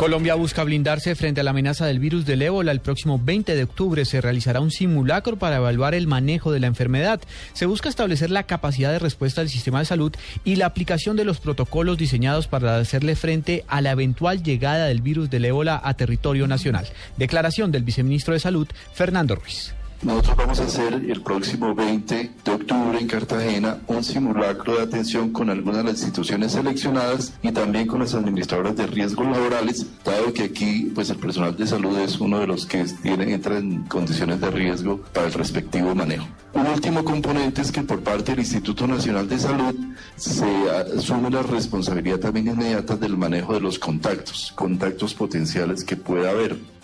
Colombia busca blindarse frente a la amenaza del virus del ébola. El próximo 20 de octubre se realizará un simulacro para evaluar el manejo de la enfermedad. Se busca establecer la capacidad de respuesta del sistema de salud y la aplicación de los protocolos diseñados para hacerle frente a la eventual llegada del virus del ébola a territorio nacional. Declaración del viceministro de Salud, Fernando Ruiz. Nosotros vamos a hacer el próximo 20 de octubre en Cartagena un simulacro de atención con algunas de las instituciones seleccionadas y también con las administradoras de riesgos laborales, dado que aquí pues el personal de salud es uno de los que entra en condiciones de riesgo para el respectivo manejo. Un último componente es que por parte del Instituto Nacional de Salud se asume la responsabilidad también inmediata del manejo de los contactos, contactos potenciales que pueda haber.